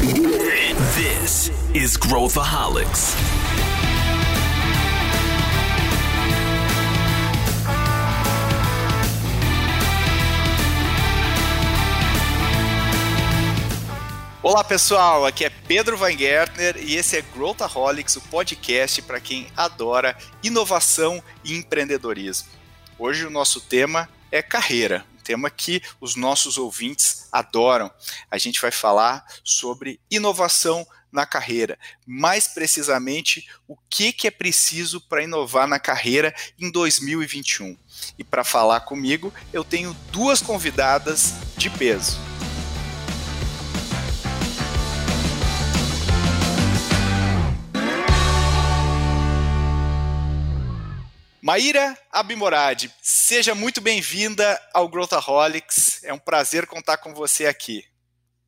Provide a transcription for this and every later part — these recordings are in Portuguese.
This is Growthaholics. Olá pessoal, aqui é Pedro Weingärtner e esse é Growthaholics, o podcast para quem adora inovação e empreendedorismo. Hoje o nosso tema é carreira, tema que os nossos ouvintes adoram. A gente vai falar sobre inovação na carreira, mais precisamente o que, que é preciso para inovar na carreira em 2021. E para falar comigo, eu tenho duas convidadas de peso. Maíra Abimorad, seja muito bem-vinda ao Growthaholics. É um prazer contar com você aqui.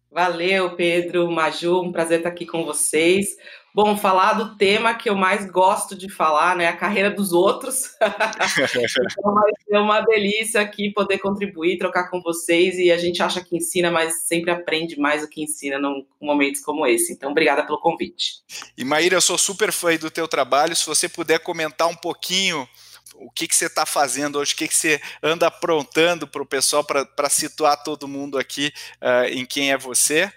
Valeu, Pedro, Maju, um prazer estar aqui com vocês. Bom, falar do tema que eu mais gosto de falar, né? A carreira dos outros. então vai ser uma delícia aqui poder contribuir, trocar com vocês. E a gente acha que ensina, mas sempre aprende mais do que ensina em momentos como esse. Então, obrigada pelo convite. E Maíra, eu sou super fã do teu trabalho. Se você puder comentar um pouquinho o que, que você está fazendo hoje, o que, que você anda aprontando para o pessoal para situar todo mundo aqui uh, em quem é você.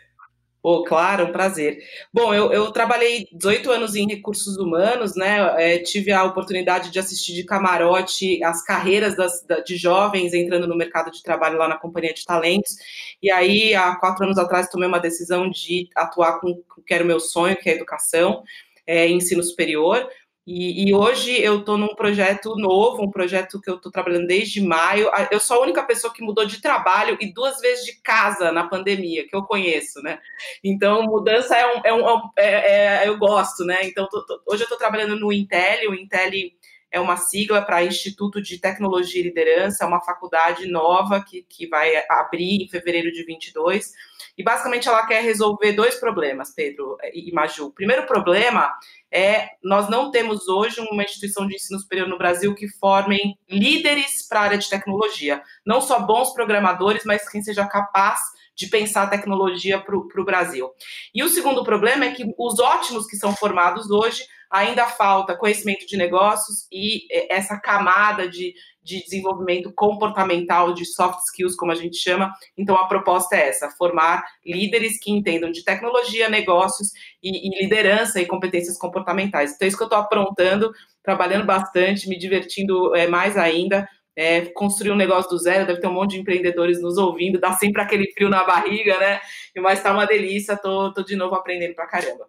Oh, claro, um prazer. Bom, eu, eu, trabalhei 18 anos em recursos humanos, né? É, tive a oportunidade de assistir de camarote as carreiras das, da, de jovens entrando no mercado de trabalho lá na Companhia de Talentos. E aí, há quatro anos atrás, tomei uma decisão de atuar com o que era o meu sonho, que é a educação, é, ensino superior. E, e, hoje eu estou num projeto novo, um projeto que eu estou trabalhando desde maio. Eu sou a única pessoa que mudou de trabalho e duas vezes de casa na pandemia, que eu conheço, né? Então, mudança é um. É um é, é, eu gosto, né? Então, tô, tô, hoje eu estou trabalhando no Intel. O Intel é uma sigla para Instituto de Tecnologia e Liderança, é uma faculdade nova que, que vai abrir em fevereiro de 22. E basicamente ela quer resolver dois problemas, Pedro e Maju. O primeiro problema é nós não temos hoje uma instituição de ensino superior no Brasil que formem líderes para a área de tecnologia. Não só bons programadores, mas quem seja capaz de pensar a tecnologia para o Brasil. E o segundo problema é que os ótimos que são formados hoje ainda falta conhecimento de negócios e é, essa camada de, de desenvolvimento comportamental, de soft skills, como a gente chama. Então, a proposta é essa: formar líderes que entendam de tecnologia, negócios e, e liderança e competências comportamentais. Então, é isso que eu estou aprontando, trabalhando bastante, me divertindo é, mais ainda. É, construir um negócio do zero, deve ter um monte de empreendedores nos ouvindo, dá sempre aquele frio na barriga, né? Mas tá uma delícia, tô, tô de novo aprendendo pra caramba.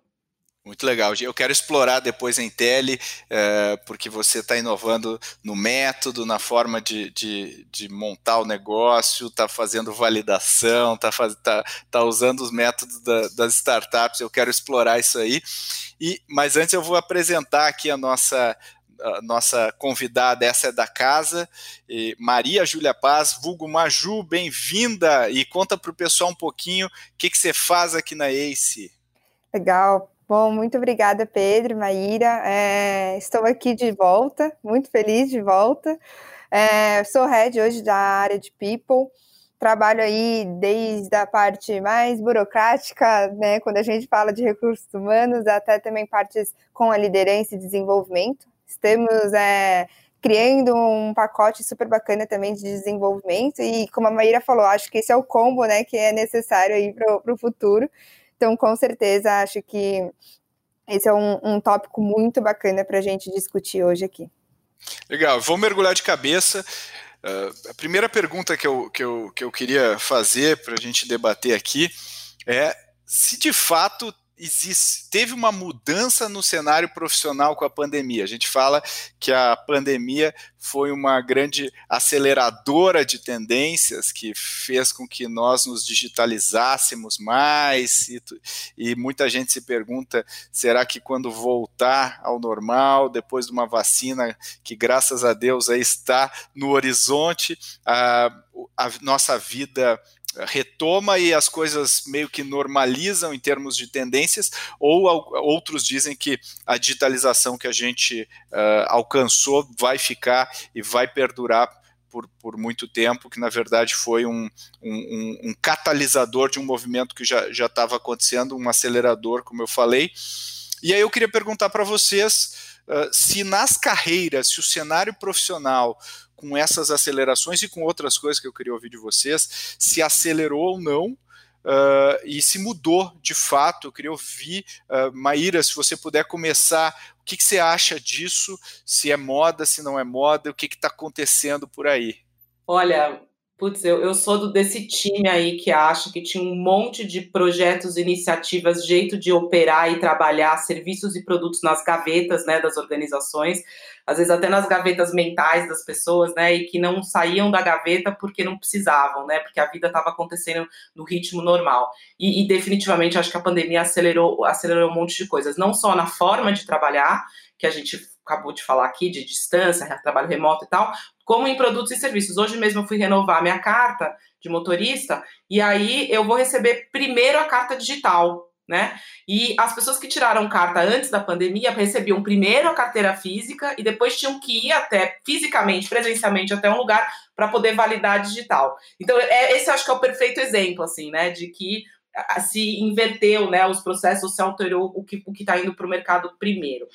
Muito legal. Eu quero explorar depois em tele, é, porque você está inovando no método, na forma de, de, de montar o negócio, está fazendo validação, está tá, tá usando os métodos da, das startups. Eu quero explorar isso aí. E, mas antes eu vou apresentar aqui a nossa, a nossa convidada, essa é da casa, Maria Júlia Paz, vulgo Maju, bem-vinda e conta para o pessoal um pouquinho o que, que você faz aqui na ACE. Legal, Bom, muito obrigada, Pedro, Maíra. É, estou aqui de volta, muito feliz de volta. É, sou head hoje da área de People. Trabalho aí desde a parte mais burocrática, né, quando a gente fala de recursos humanos, até também partes com a liderança e desenvolvimento. Estamos é, criando um pacote super bacana também de desenvolvimento e, como a Maíra falou, acho que esse é o combo, né, que é necessário aí para o futuro. Então, com certeza, acho que esse é um, um tópico muito bacana para a gente discutir hoje aqui. Legal, vou mergulhar de cabeça. Uh, a primeira pergunta que eu, que eu, que eu queria fazer para a gente debater aqui é se de fato existe, teve uma mudança no cenário profissional com a pandemia. A gente fala que a pandemia foi uma grande aceleradora de tendências que fez com que nós nos digitalizássemos mais e, e muita gente se pergunta será que quando voltar ao normal depois de uma vacina que graças a Deus aí está no horizonte a, a nossa vida retoma e as coisas meio que normalizam em termos de tendências, ou outros dizem que a digitalização que a gente uh, alcançou vai ficar e vai perdurar por, por muito tempo, que na verdade foi um, um, um catalisador de um movimento que já estava acontecendo, um acelerador, como eu falei. E aí eu queria perguntar para vocês uh, se nas carreiras, se o cenário profissional com essas acelerações e com outras coisas que eu queria ouvir de vocês, se acelerou ou não, Uh, e se mudou de fato. Eu queria ouvir, uh, Maíra, se você puder começar, o que, que, você acha disso? Se é moda, se não é moda, o que está acontecendo por aí? Olha, Putz, eu, eu sou do, desse time aí que acha que tinha um monte de projetos, iniciativas, jeito de operar e trabalhar serviços e produtos nas gavetas né, das organizações, às vezes até nas gavetas mentais das pessoas, né? E que não saíam da gaveta porque não precisavam, né? Porque a vida estava acontecendo no ritmo normal. E, e definitivamente acho que a pandemia acelerou, acelerou um monte de coisas, não só na forma de trabalhar, que a gente acabou de falar aqui, de distância, trabalho remoto e tal, como em produtos e serviços. Hoje mesmo eu fui renovar minha carta de motorista e aí eu vou receber primeiro a carta digital, né? E as pessoas que tiraram carta antes da pandemia recebiam primeiro a carteira física e depois tinham que ir até fisicamente, presencialmente até um lugar para poder validar digital. Então, é, esse eu acho que é o perfeito exemplo, assim, né? De que se inverteu, né? Os processos se alterou o que o está indo para o mercado primeiro.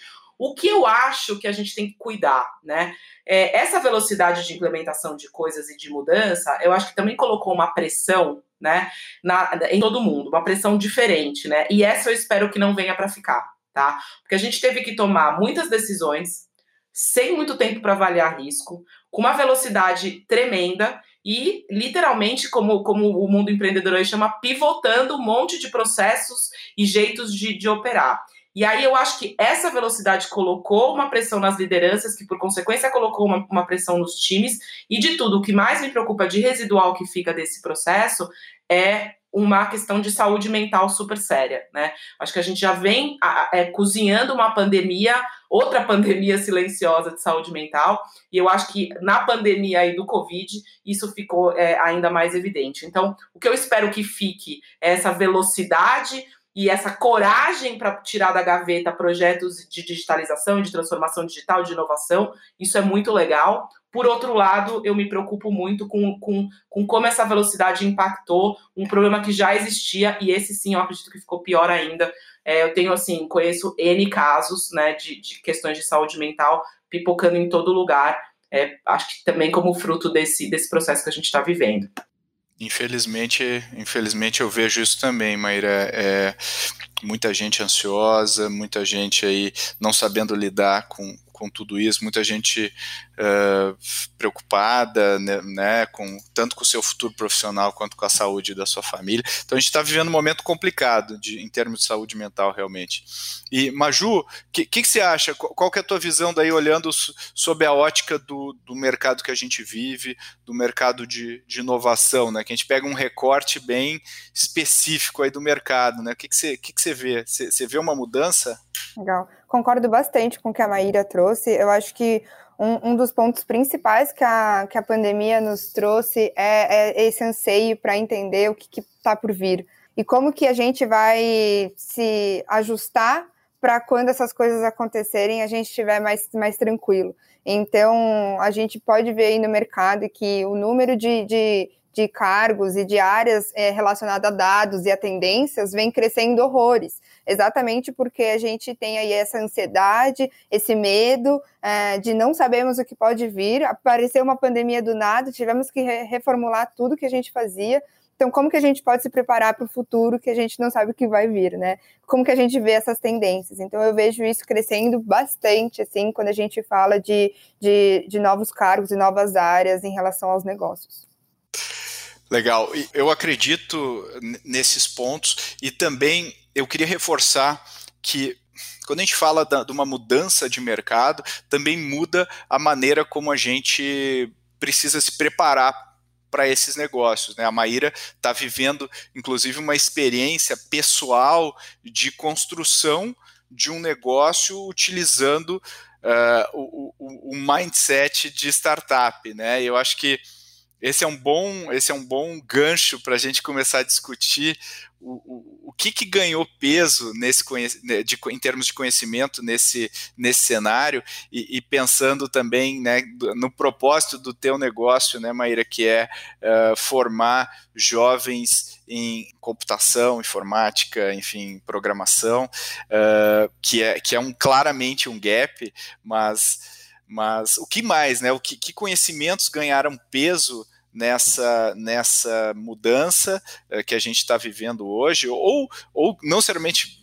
O que eu acho que a gente tem que cuidar, né? É, essa velocidade de implementação de coisas e de mudança, eu acho que também colocou uma pressão, né, na, em todo mundo, uma pressão diferente, né? E essa eu espero que não venha para ficar, tá? Porque a gente teve que tomar muitas decisões sem muito tempo para avaliar risco, com uma velocidade tremenda e literalmente, como, como o mundo empreendedor aí chama, pivotando um monte de processos e jeitos de, de operar. E aí eu acho que essa velocidade colocou uma pressão nas lideranças, que por consequência colocou uma, uma pressão nos times, e de tudo, o que mais me preocupa de residual que fica desse processo é uma questão de saúde mental super séria, né? Acho que a gente já vem é, cozinhando uma pandemia, outra pandemia silenciosa de saúde mental, e eu acho que na pandemia aí do Covid isso ficou é, ainda mais evidente. Então, o que eu espero que fique é essa velocidade e essa coragem para tirar da gaveta projetos de digitalização, de transformação digital, de inovação, isso é muito legal. Por outro lado, eu me preocupo muito com, com, com como essa velocidade impactou um problema que já existia, e esse sim eu acredito que ficou pior ainda. É, eu tenho, assim, conheço N casos né, de, de questões de saúde mental pipocando em todo lugar. É, acho que também como fruto desse, desse processo que a gente está vivendo. Infelizmente, infelizmente eu vejo isso também, Maíra. É, muita gente ansiosa, muita gente aí não sabendo lidar com, com tudo isso, muita gente uh, preocupada, né, né, com, tanto com o seu futuro profissional quanto com a saúde da sua família. Então a gente está vivendo um momento complicado de, em termos de saúde mental, realmente. E, Maju, o que, que, que, você acha? Qual que é a tua visão daí, olhando sob a ótica do, do mercado que a gente vive, do mercado de, de inovação, né? Que a gente pega um recorte bem específico aí do mercado, né? O que, que, você, que, que você vê? Você, você vê uma mudança? Legal. Concordo bastante com o que a Maíra trouxe. Eu acho que um, um dos pontos principais que a, que a pandemia nos trouxe é, é esse anseio para entender o que está por vir. E como que a gente vai se ajustar para quando essas coisas acontecerem a gente estiver mais, mais tranquilo. Então, a gente pode ver aí no mercado que o número de, de de cargos e de áreas é, relacionadas a dados e a tendências vem crescendo horrores, exatamente porque a gente tem aí essa ansiedade, esse medo é, de não sabemos o que pode vir, apareceu uma pandemia do nada, tivemos que re reformular tudo que a gente fazia, então, como que a gente pode se preparar para o futuro que a gente não sabe o que vai vir, né? Como que a gente vê essas tendências? Então, eu vejo isso crescendo bastante, assim, quando a gente fala de, de, de novos cargos e novas áreas em relação aos negócios. Legal. Eu acredito nesses pontos e também eu queria reforçar que quando a gente fala da, de uma mudança de mercado, também muda a maneira como a gente precisa se preparar para esses negócios. Né? A Maíra está vivendo, inclusive, uma experiência pessoal de construção de um negócio utilizando uh, o, o, o mindset de startup. Né? Eu acho que esse é um bom, esse é um bom gancho para a gente começar a discutir o, o, o que, que ganhou peso nesse né, de, em termos de conhecimento nesse, nesse cenário e, e, pensando também né, no propósito do teu negócio, né, Maíra, que é uh, formar jovens em computação, informática, enfim, programação, uh, que, é, que é um claramente um gap, mas mas o que mais, né? O que, que conhecimentos ganharam peso nessa, nessa mudança uh, que a gente está vivendo hoje, ou, ou não necessariamente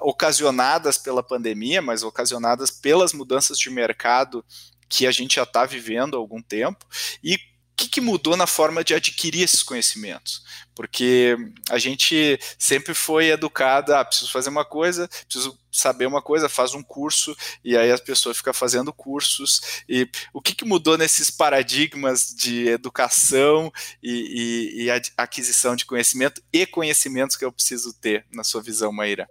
ocasionadas pela pandemia, mas ocasionadas pelas mudanças de mercado que a gente já está vivendo há algum tempo, e que, que mudou na forma de adquirir esses conhecimentos? Porque a gente sempre foi educado, ah, preciso fazer uma coisa, preciso saber uma coisa, faz um curso, e aí as pessoas ficam fazendo cursos. E o que, que mudou nesses paradigmas de educação e, e, e aquisição de conhecimento e conhecimentos que eu preciso ter, na sua visão, Maíra?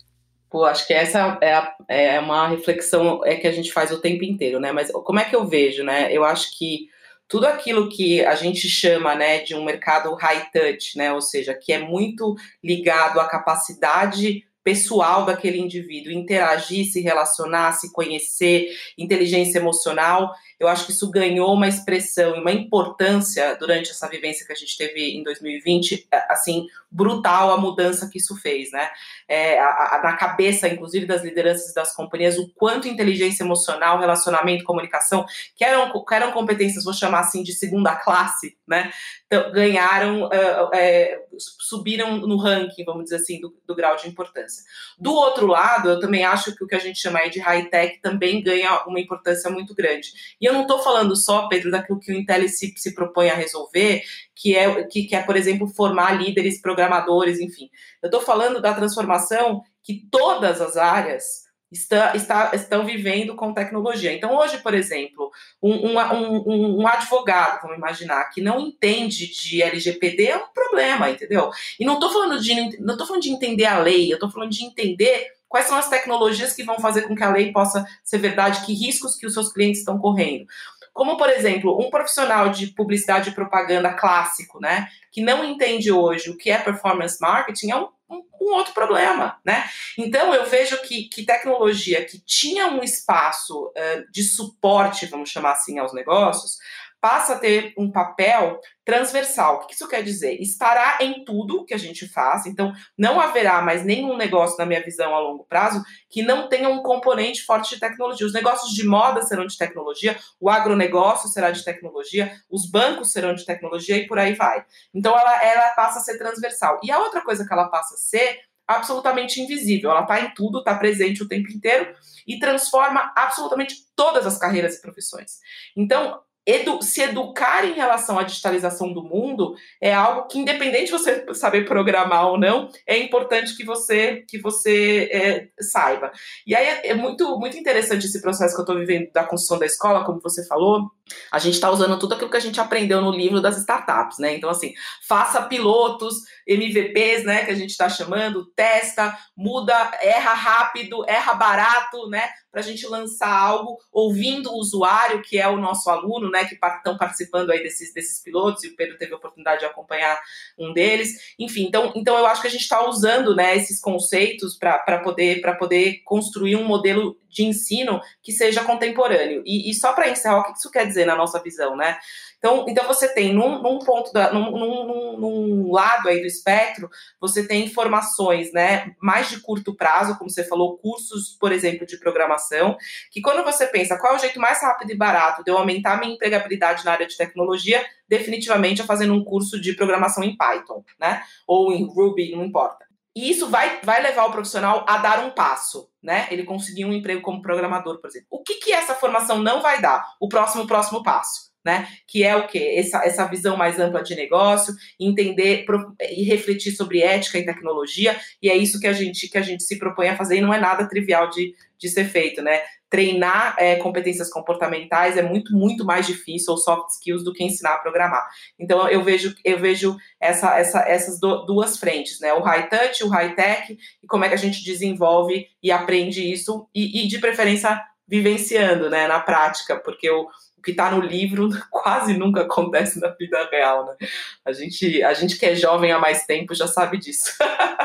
Pô, acho que essa é, a, é uma reflexão é que a gente faz o tempo inteiro, né? Mas como é que eu vejo, né? Eu acho que tudo aquilo que a gente chama né, de um mercado high touch, né, ou seja, que é muito ligado à capacidade pessoal daquele indivíduo, interagir, se relacionar, se conhecer, inteligência emocional. Eu acho que isso ganhou uma expressão e uma importância durante essa vivência que a gente teve em 2020, é, assim, brutal a mudança que isso fez, né? É, a, a, na cabeça, inclusive, das lideranças das companhias, o quanto inteligência emocional, relacionamento, comunicação, que eram, que eram competências, vou chamar assim, de segunda classe, né? Então, ganharam, uh, é, subiram no ranking, vamos dizer assim, do, do, grau de importância. Do outro lado, eu também acho que o que a gente chama de high-tech também ganha uma importância muito grande. E eu não estou falando só, Pedro, daquilo que o Intel se, se propõe a resolver, que é, que, que é, por exemplo, formar líderes, programadores, enfim. Eu estou falando da transformação que todas as áreas está, está, estão vivendo com tecnologia. Então, hoje, por exemplo, um, um, um, um, advogado, vamos imaginar, que não entende de LGPD é um problema, entendeu? E não estou falando de não falando de entender a lei, eu estou falando de entender quais são as tecnologias que vão fazer com que a lei possa ser verdade, que riscos que os seus clientes estão correndo. Como, por exemplo, um profissional de publicidade e propaganda clássico, né, que não entende hoje o que é performance marketing, é um um, um, outro problema, né? Então eu vejo que, que tecnologia que tinha um espaço uh, de suporte, vamos chamar assim, aos negócios, passa a ter um papel transversal. O que isso quer dizer? Estará em tudo que a gente faz, então não haverá mais nenhum negócio, na minha visão, a longo prazo, que não tenha um componente forte de tecnologia. Os negócios de moda serão de tecnologia, o agronegócio será de tecnologia, os bancos serão de tecnologia e por aí vai. Então ela, ela passa a ser transversal. E a outra coisa que ela passa a ser absolutamente invisível. Ela está em tudo, está presente o tempo inteiro e transforma absolutamente todas as carreiras e profissões. Então, edu se educar em relação à digitalização do mundo é algo que, independente de você saber programar ou não, é importante que você que você é, saiba. E aí é, é, muito, muito interessante esse processo que eu estou vivendo da construção da escola, como você falou. A gente está usando tudo aquilo que a gente aprendeu no livro das startups, né? Então, assim, faça pilotos, MVPs, né? Que a gente está chamando, testa, muda, erra rápido, erra barato, né? Para a gente lançar algo ouvindo o usuário, que é o nosso aluno, né? Que estão participando aí desses, desses pilotos, e o Pedro teve a oportunidade de acompanhar um deles. Enfim, então, então eu acho que a gente está usando né, esses conceitos para poder, poder construir um modelo de ensino que seja contemporâneo. E, e só para encerrar, o que isso quer dizer na nossa visão, né? Então, então você tem num, num ponto, da, num, num, num, lado aí do espectro, você tem informações, né, mais de curto prazo, como você falou, cursos, por exemplo, de programação, que quando você pensa qual é o jeito mais rápido e barato de eu aumentar minha empregabilidade na área de tecnologia, definitivamente é fazendo um curso de programação em Python, né, ou em Ruby, não importa. E isso vai, vai levar o profissional a dar um passo, né? Ele conseguir um emprego como programador, por exemplo. O que, que essa formação não vai dar? O próximo, próximo passo. Né? Que é o quê? Essa, essa visão mais ampla de negócio, entender e refletir sobre ética e tecnologia, e é isso que a gente que a gente se propõe a fazer, e não é nada trivial de, de ser feito, né? treinar é, competências comportamentais é muito, muito mais difícil, ou soft skills, do que ensinar a programar. Então, eu vejo, eu vejo essa, essa, essas do, duas frentes, né? O high touch, o high tech, e como é que a gente desenvolve e aprende isso, e, e de preferência vivenciando, né, na prática, porque o, que está no livro quase nunca acontece na vida real, né? A gente, a gente que é jovem há mais tempo já sabe disso.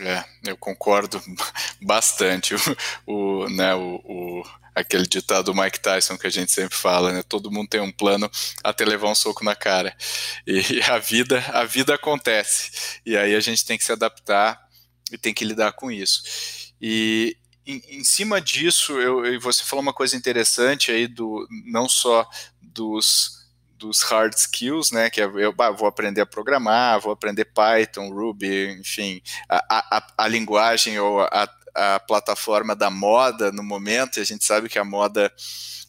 É, eu concordo bastante. O, o, né, o, o, aquele ditado do Mike Tyson que a gente sempre fala, né? Todo mundo tem um plano até levar um soco na cara. E a vida, a vida acontece. E aí a gente tem que se adaptar e tem que lidar com isso. E em, em cima disso, eu, eu, você falou uma coisa interessante aí do não só dos dos hard skills, né? Que é, eu vou aprender a programar, vou aprender Python, Ruby, enfim, a, a, a linguagem ou a, a plataforma da moda no momento, e a gente sabe que a moda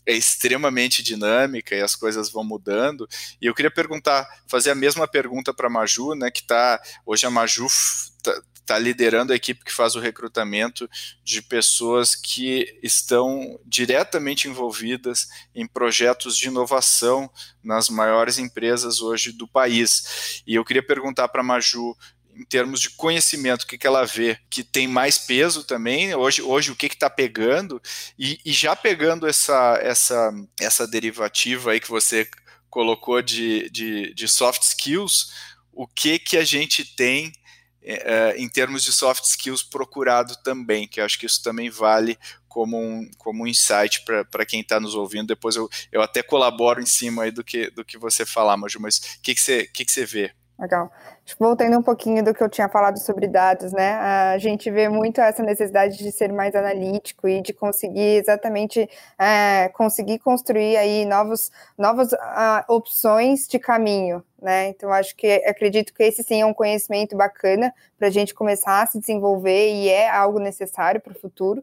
é extremamente dinâmica e as coisas vão mudando. E eu queria perguntar, fazer a mesma pergunta para a Maju, né? Que tá hoje a Maju tá, está liderando a equipe que faz o recrutamento de pessoas que estão diretamente envolvidas em projetos de inovação nas maiores empresas hoje do país. E eu queria perguntar para a Maju em termos de conhecimento, o que, que ela vê que tem mais peso também, hoje, hoje o que está pegando, e, e, já pegando essa, essa, essa derivativa aí que você colocou de, de, de soft skills, o que, que a gente tem em termos de soft skills procurado também, que eu acho que isso também vale como um, como um insight para quem está nos ouvindo. Depois eu, eu até colaboro em cima aí do que, do que você falar, Maju, mas o que, que, você, que, que você vê? Legal. Voltando um pouquinho do que eu tinha falado sobre dados, né? A gente vê muito essa necessidade de ser mais analítico e de conseguir exatamente é, conseguir construir aí novos, novas uh, opções de caminho, né? Então acho que acredito que esse sim é um conhecimento bacana para a gente começar a se desenvolver e é algo necessário para o futuro.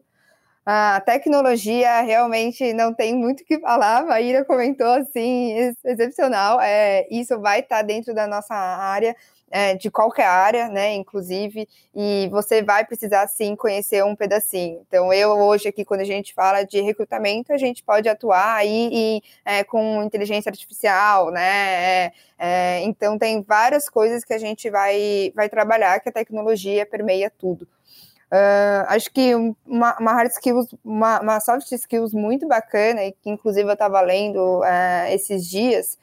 A tecnologia realmente não tem muito o que falar. A Maíra comentou assim, excepcional. É, isso vai estar tá dentro da nossa área, é, de qualquer área, né? Inclusive, e você vai precisar sim conhecer um pedacinho. Então, eu hoje aqui, quando a gente fala de recrutamento, a gente pode atuar aí e, é, com inteligência artificial, né? É, é, então, tem várias coisas que a gente vai, vai trabalhar que a tecnologia permeia tudo. Uh, acho que uma, uma, hard skills, uma, uma, soft skills muito bacana, e que inclusive eu estava lendo uh, esses dias,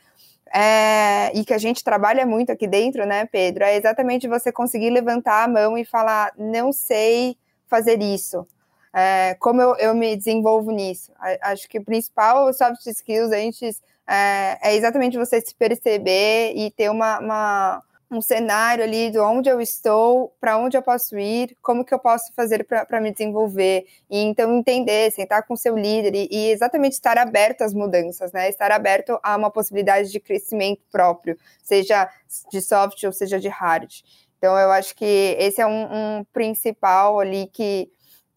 é, e que a gente trabalha muito aqui dentro, né, Pedro? É exatamente você conseguir levantar a mão e falar: não sei fazer isso. É, como eu, eu, me desenvolvo nisso? Acho que o principal soft skills a gente, é, é exatamente você se perceber e ter uma, uma um cenário ali de onde eu estou, para onde eu posso ir, como que eu posso fazer para me desenvolver. E então entender, sentar com seu líder e, e, exatamente estar aberto às mudanças, né? Estar aberto a uma possibilidade de crescimento próprio, seja de soft ou seja de hard. Então eu acho que esse é um, um principal ali que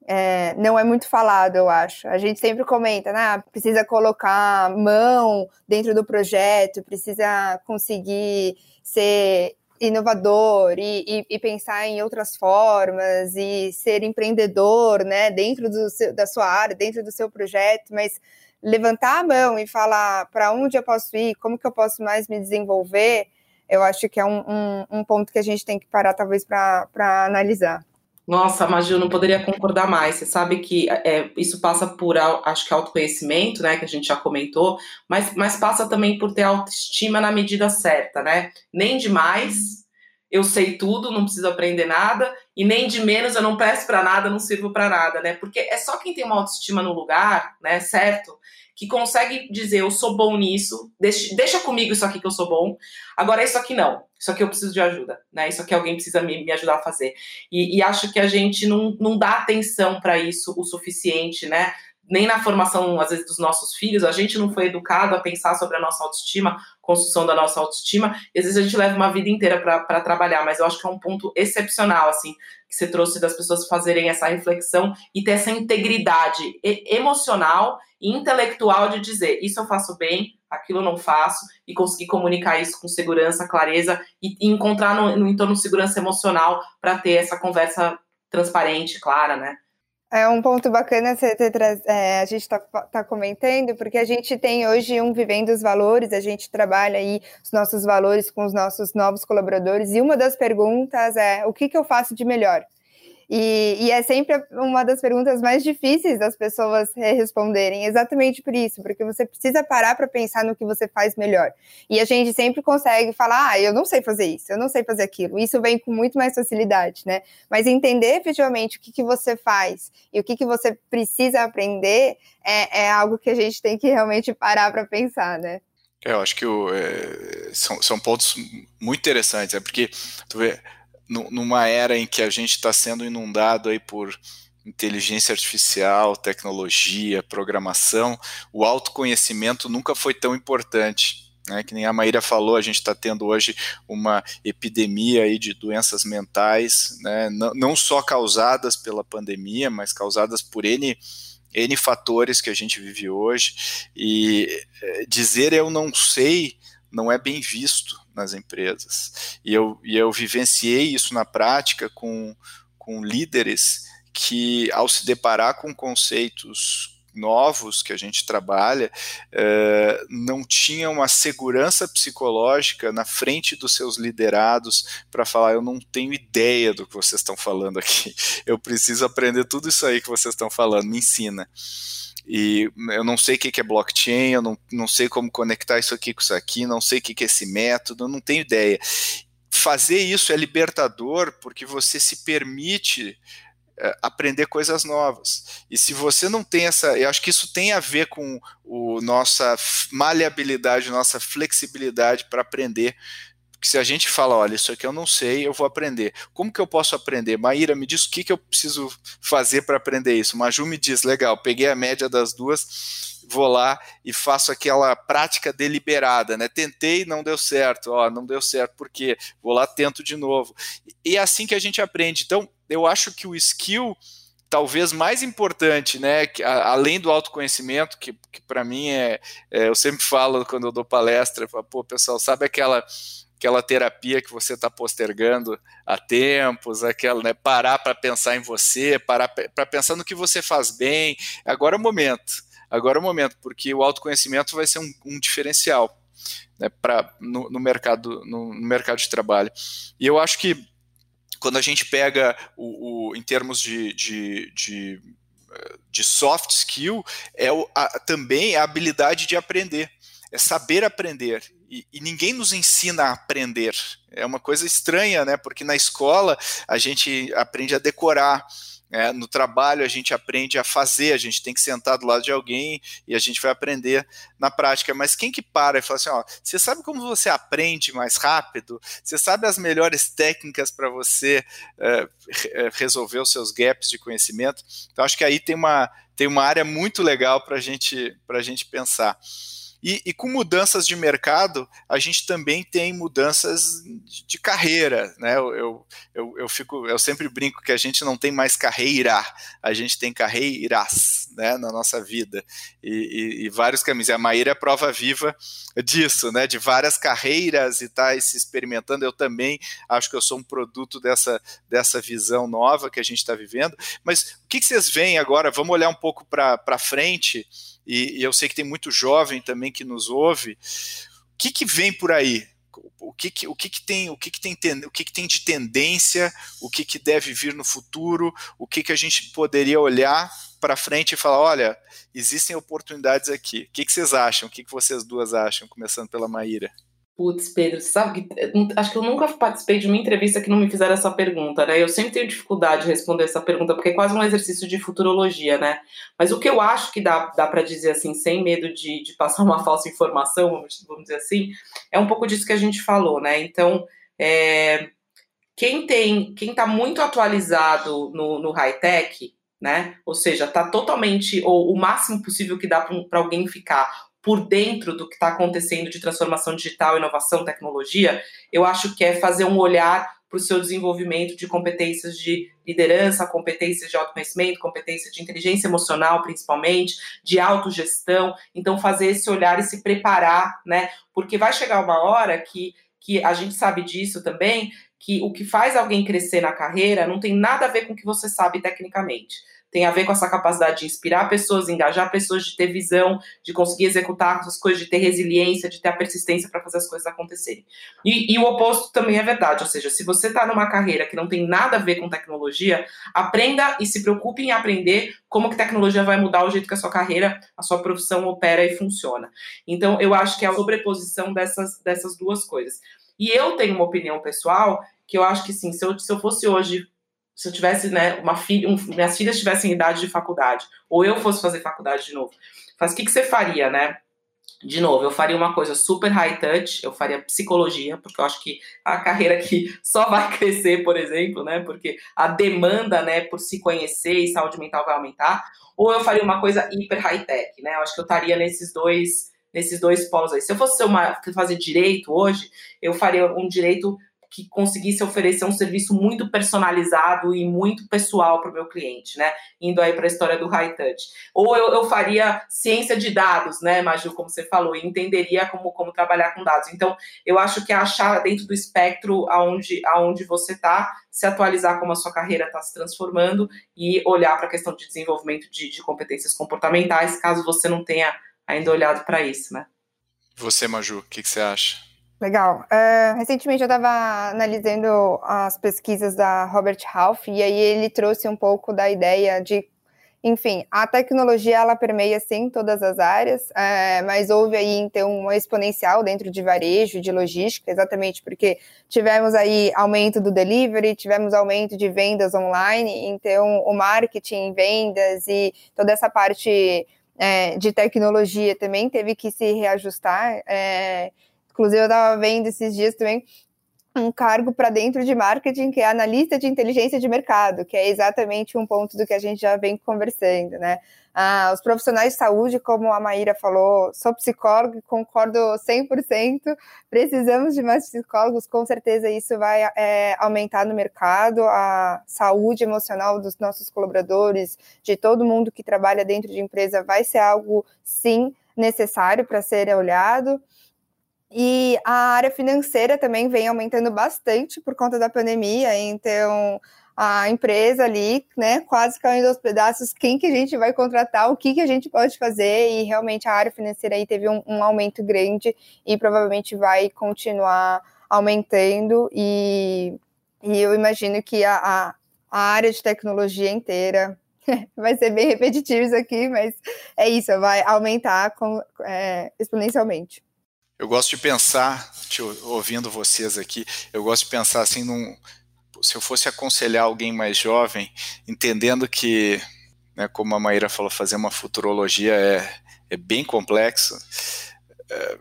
é, não é muito falado, eu acho. A gente sempre comenta, né? Precisa colocar mão dentro do projeto, precisa conseguir ser inovador e, e, e, pensar em outras formas e ser empreendedor, né, dentro seu, da sua área, dentro do seu projeto, mas levantar a mão e falar para onde eu posso ir, como que eu posso mais me desenvolver, eu acho que é um, um, um ponto que a gente tem que parar talvez para analisar. Nossa, Maju, não poderia concordar mais. Você sabe que é, isso passa por, acho que, autoconhecimento, né, que a gente já comentou, mas, mas passa também por ter autoestima na medida certa, né? Nem demais, eu sei tudo, não preciso aprender nada, e nem de menos eu não presto para nada, não sirvo para nada, né? Porque é só quem tem uma autoestima no lugar, né, certo? Que consegue dizer eu sou bom nisso, deixa, deixa comigo isso aqui que eu sou bom, agora isso aqui não, isso aqui eu preciso de ajuda, né? Isso aqui alguém precisa me, me ajudar a fazer. E, e acho que a gente não, não dá atenção para isso o suficiente, né? Nem na formação, às vezes, dos nossos filhos, a gente não foi educado a pensar sobre a nossa autoestima, construção da nossa autoestima, e às vezes a gente leva uma vida inteira para trabalhar, mas eu acho que é um ponto excepcional, assim, que você trouxe das pessoas fazerem essa reflexão e ter essa integridade emocional e intelectual de dizer, isso eu faço bem, aquilo eu não faço, e conseguir comunicar isso com segurança, clareza, e, e encontrar no, no entorno segurança emocional para ter essa conversa transparente, clara, né? É um ponto bacana você ter, é, a gente está tá comentando, porque a gente tem hoje um Vivendo os Valores, a gente trabalha aí os nossos valores com os nossos novos colaboradores, e uma das perguntas é o que, que eu faço de melhor? E, e, é sempre uma das perguntas mais difíceis das pessoas responderem, exatamente por isso, porque você precisa parar para pensar no que você faz melhor. E a gente sempre consegue falar, ah, eu não sei fazer isso, eu não sei fazer aquilo. Isso vem com muito mais facilidade, né? Mas entender efetivamente o que, que você faz e o que, que você precisa aprender é, é algo que a gente tem que realmente parar para pensar, né? É, eu acho que o, é, são, são pontos muito interessantes, é porque tu vê numa era em que a gente está sendo inundado aí por inteligência artificial, tecnologia, programação, o autoconhecimento nunca foi tão importante. Né, que nem a Maíra falou, a gente está tendo hoje uma epidemia aí de doenças mentais, né, não, não só causadas pela pandemia, mas causadas por N, N fatores que a gente vive hoje. E é, dizer eu não sei não é bem visto nas empresas. E eu, e eu vivenciei isso na prática com, com líderes que, ao se deparar com conceitos novos que a gente trabalha, uh, não tinham uma segurança psicológica na frente dos seus liderados para falar: eu não tenho ideia do que vocês estão falando aqui, eu preciso aprender tudo isso aí que vocês estão falando, me ensina e eu não sei o que é blockchain, eu não, não sei como conectar isso aqui com isso aqui, não sei o que é esse método, não tenho ideia. Fazer isso é libertador porque você se permite aprender coisas novas. E se você não tem essa, eu acho que isso tem a ver com o nossa maleabilidade, nossa flexibilidade para aprender que se a gente fala, olha, isso aqui eu não sei, eu vou aprender. Como que eu posso aprender? Maíra, me diz o que, que eu preciso fazer para aprender isso. Maju me diz, legal, peguei a média das duas, vou lá e faço aquela prática deliberada, né? Tentei, não deu certo, ó, não deu certo, por quê? Vou lá, tento de novo. E é assim que a gente aprende. Então, eu acho que o skill talvez mais importante, né, que, a, além do autoconhecimento, que, que para mim é, é, eu sempre falo quando eu dou palestra, pô, pessoal, sabe aquela aquela terapia que você está postergando há tempos, aquela, né, parar para pensar em você, parar para pensar no que você faz bem. Agora é o momento, agora é o momento, porque o autoconhecimento vai ser um, um diferencial né, pra, no, no, mercado, no, no, mercado de trabalho. E eu acho que quando a gente pega o, o em termos de, de, de de soft skill é o, a, também a habilidade de aprender, é saber aprender. E, e, ninguém nos ensina a aprender. É uma coisa estranha, né? Porque na escola a gente aprende a decorar. É, no trabalho a gente aprende a fazer, a gente tem que sentar do lado de alguém e a gente vai aprender na prática. Mas quem que para e fala assim, ó, você sabe como você aprende mais rápido? Você sabe as melhores técnicas para você é, resolver os seus gaps de conhecimento? Então acho que aí tem uma, tem uma área muito legal para gente, a gente pensar. E, e, com mudanças de mercado, a gente também tem mudanças de carreira, né? Eu, eu, eu, fico, eu sempre brinco que a gente não tem mais carreira, a gente tem carreiras, né, na nossa vida. E, e, e vários caminhos. A Maíra é prova viva disso, né? De várias carreiras e tá se experimentando. Eu também acho que eu sou um produto dessa, dessa visão nova que a gente está vivendo. Mas o que, que vocês veem agora? Vamos olhar um pouco para frente e, e eu sei que tem muito jovem também que nos ouve. O que, que vem por aí? o que, que, o que, que tem o que, que tem o que, que tem de tendência, o que, que deve vir no futuro, o que, que a gente poderia olhar para frente e falar, olha, existem oportunidades aqui. O que, que vocês acham? O que, que vocês duas acham? Começando pela Maíra. Putz, Pedro, sabe que acho que eu nunca participei de uma entrevista que não me fizeram essa pergunta, né? Eu sempre tenho dificuldade de responder essa pergunta, porque é quase um exercício de futurologia, né? Mas o que eu acho que dá, dá para dizer assim, sem medo de, de passar uma falsa informação, vamos, vamos, dizer assim, é um pouco disso que a gente falou, né? Então, é, quem tem, quem está muito atualizado no, no high-tech, né? Ou seja, está totalmente, ou o máximo possível que dá para alguém ficar por dentro do que está acontecendo de transformação digital, inovação, tecnologia, eu acho que é fazer um olhar para o seu desenvolvimento de competências de liderança, competências de autoconhecimento, competência de inteligência emocional, principalmente, de autogestão. Então, fazer esse olhar e se preparar, né? Porque vai chegar uma hora que, que a gente sabe disso também, que o que faz alguém crescer na carreira não tem nada a ver com o que você sabe tecnicamente tem a ver com essa capacidade de inspirar pessoas, engajar pessoas, de ter visão, de conseguir executar as coisas, de ter resiliência, de ter a persistência para fazer as coisas acontecerem. E, e, o oposto também é verdade, ou seja, se você está numa carreira que não tem nada a ver com tecnologia, aprenda e se preocupe em aprender como que tecnologia vai mudar o jeito que a sua carreira, a sua profissão opera e funciona. Então, eu acho que é a sobreposição dessas, dessas duas coisas. E eu tenho uma opinião pessoal que eu acho que sim, se eu, se eu fosse hoje, se eu tivesse, né, uma filha, um, minhas filhas tivessem idade de faculdade, ou eu fosse fazer faculdade de novo, mas o que, que você faria, né? De novo, eu faria uma coisa super high touch, eu faria psicologia, porque eu acho que a carreira aqui só vai crescer, por exemplo, né? Porque a demanda, né, por se conhecer e saúde mental vai aumentar. Ou eu faria uma coisa hiper high tech, né? Eu acho que eu estaria nesses dois nesses dois polos aí. Se eu fosse uma, fazer direito hoje, eu faria um direito que conseguisse oferecer um serviço muito personalizado e muito pessoal para o meu cliente, né? Indo aí para a história do high touch. Ou eu, eu, faria ciência de dados, né, Maju, como você falou, e entenderia como, como trabalhar com dados. Então, eu acho que é achar dentro do espectro aonde, aonde você está, se atualizar como a sua carreira está se transformando e olhar para a questão de desenvolvimento de, de competências comportamentais, caso você não tenha ainda olhado para isso, né? Você, Maju, o que, que, você acha? Legal. Uh, recentemente eu estava analisando as pesquisas da Robert Half e aí ele trouxe um pouco da ideia de, enfim, a tecnologia ela permeia sim todas as áreas, uh, mas houve aí então uma exponencial dentro de varejo, de logística, exatamente porque tivemos aí aumento do delivery, tivemos aumento de vendas online, então o marketing, vendas e toda essa parte é, de tecnologia também teve que se reajustar. É, inclusive, eu estava vendo esses dias também um cargo para dentro de marketing, que é analista de inteligência de mercado, que é exatamente um ponto do que a gente já vem conversando, né? Ah, os profissionais de saúde, como a Maíra falou, sou psicólogo, concordo 100%, precisamos de mais psicólogos, com certeza isso vai é, aumentar no mercado, a saúde emocional dos nossos colaboradores, de todo mundo que trabalha dentro de empresa, vai ser algo, sim, necessário para ser olhado. E a área financeira também vem aumentando bastante por conta da pandemia, então a empresa ali, né, quase caindo aos pedaços, quem que a gente vai contratar, o que que a gente pode fazer, e realmente a área financeira aí teve um, um aumento grande e provavelmente vai continuar aumentando, e, e eu imagino que a, a, a área de tecnologia inteira vai ser bem repetitivo isso aqui, mas é isso, vai aumentar com, é, exponencialmente. Eu gosto de pensar, te, ouvindo vocês aqui, eu gosto de pensar assim num se eu fosse aconselhar alguém mais jovem, entendendo que, né, como a Maíra falou, fazer uma futurologia é, é bem complexo, é,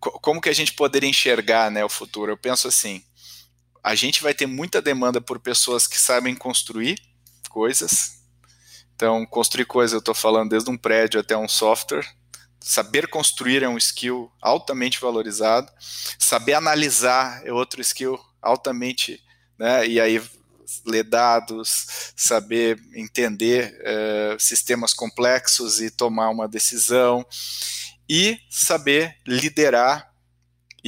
como que a gente poderia enxergar né, o futuro? Eu penso assim, a gente vai ter muita demanda por pessoas que sabem construir coisas. Então, construir coisas, eu estou falando desde um prédio até um software. Saber construir é um skill altamente valorizado. Saber analisar é outro skill altamente né? E aí ler dados, saber entender uh, sistemas complexos e tomar uma decisão e saber liderar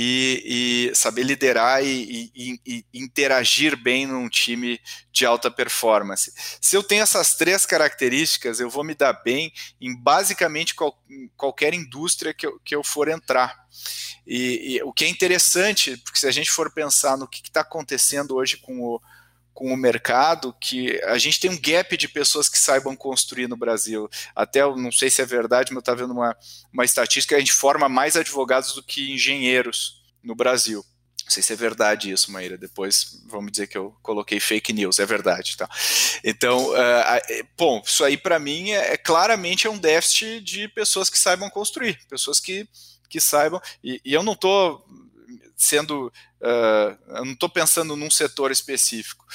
e, e saber liderar e, e, e, interagir bem num time de alta performance. Se eu tenho essas três características, eu vou me dar bem em basicamente qual, qualquer indústria que eu, que eu for entrar. E, o que é interessante, porque se a gente for pensar no que está acontecendo hoje com o, com o mercado que a gente tem um gap de pessoas que saibam construir no Brasil. Até eu não sei se é verdade, mas eu estava vendo uma, uma estatística, a gente forma mais advogados do que engenheiros no Brasil. Não sei se é verdade isso, Maíra. Depois vamos dizer que eu coloquei fake news, é verdade. Tá? Então, uh, bom, isso aí para mim é, é, claramente é um déficit de pessoas que saibam construir, pessoas que, que saibam. E, e eu não estou sendo. Uh, eu não estou pensando num setor específico.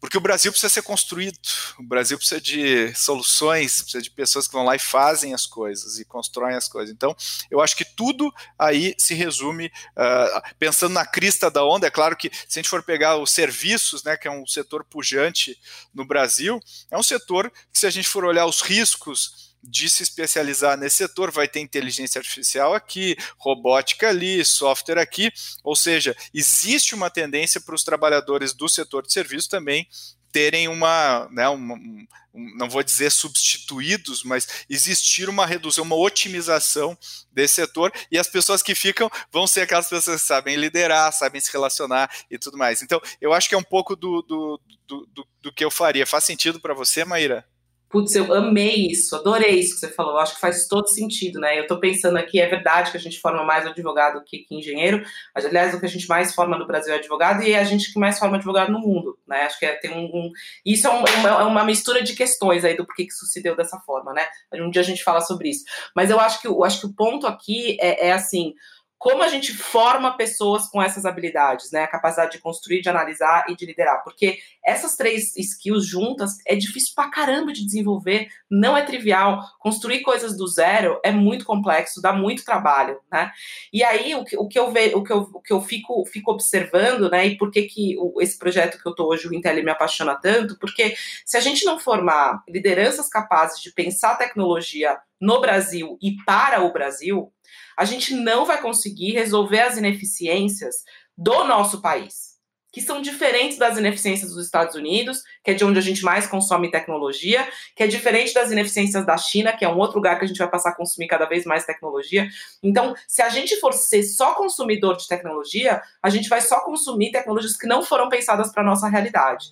Porque o Brasil precisa ser construído, o Brasil precisa de soluções, precisa de pessoas que vão lá e fazem as coisas e constroem as coisas. Então, eu acho que tudo aí se resume, uh, pensando na crista da onda, é claro que se a gente for pegar os serviços, né, que é um setor pujante no Brasil, é um setor que se a gente for olhar os riscos de se especializar nesse setor, vai ter inteligência artificial aqui, robótica ali, software aqui, ou seja, existe uma tendência para os trabalhadores do setor de serviço também terem uma, né, uma um, não vou dizer substituídos, mas existir uma redução, uma otimização desse setor e as pessoas que ficam vão ser aquelas pessoas que sabem liderar, sabem se relacionar e tudo mais. Então, eu acho que é um pouco do, do, do, do, do que eu faria. Faz sentido para você, Maíra? Putz, eu amei isso, adorei isso que você falou. Acho que faz todo sentido, né? Eu tô pensando aqui, é verdade que a gente forma mais advogado que, que, engenheiro, mas aliás, o que a gente mais forma no Brasil é advogado e é a gente que mais forma advogado no mundo, né? Acho que é, tem um. um isso é, um, uma, é uma, mistura de questões aí do porquê que isso se deu dessa forma, né? Um dia a gente fala sobre isso. Mas eu acho que, eu acho que o ponto aqui é, é assim como a gente forma pessoas com essas habilidades, né? A capacidade de construir, de analisar e de liderar. Porque essas três skills juntas é difícil pra caramba de desenvolver, não é trivial. Construir coisas do zero é muito complexo, dá muito trabalho, né? E aí, o que, o que eu vejo, o que eu, o que eu fico, fico observando, né? E por que, que o, esse projeto que eu tô hoje, o Intel, me apaixona tanto? Porque se a gente não formar lideranças capazes de pensar tecnologia no Brasil e para o Brasil, a gente não vai conseguir resolver as ineficiências do nosso país, que são diferentes das ineficiências dos Estados Unidos, que é de onde a gente mais consome tecnologia, que é diferente das ineficiências da China, que é um outro lugar que a gente vai passar a consumir cada vez mais tecnologia. Então, se a gente for ser só consumidor de tecnologia, a gente vai só consumir tecnologias que não foram pensadas para a nossa realidade.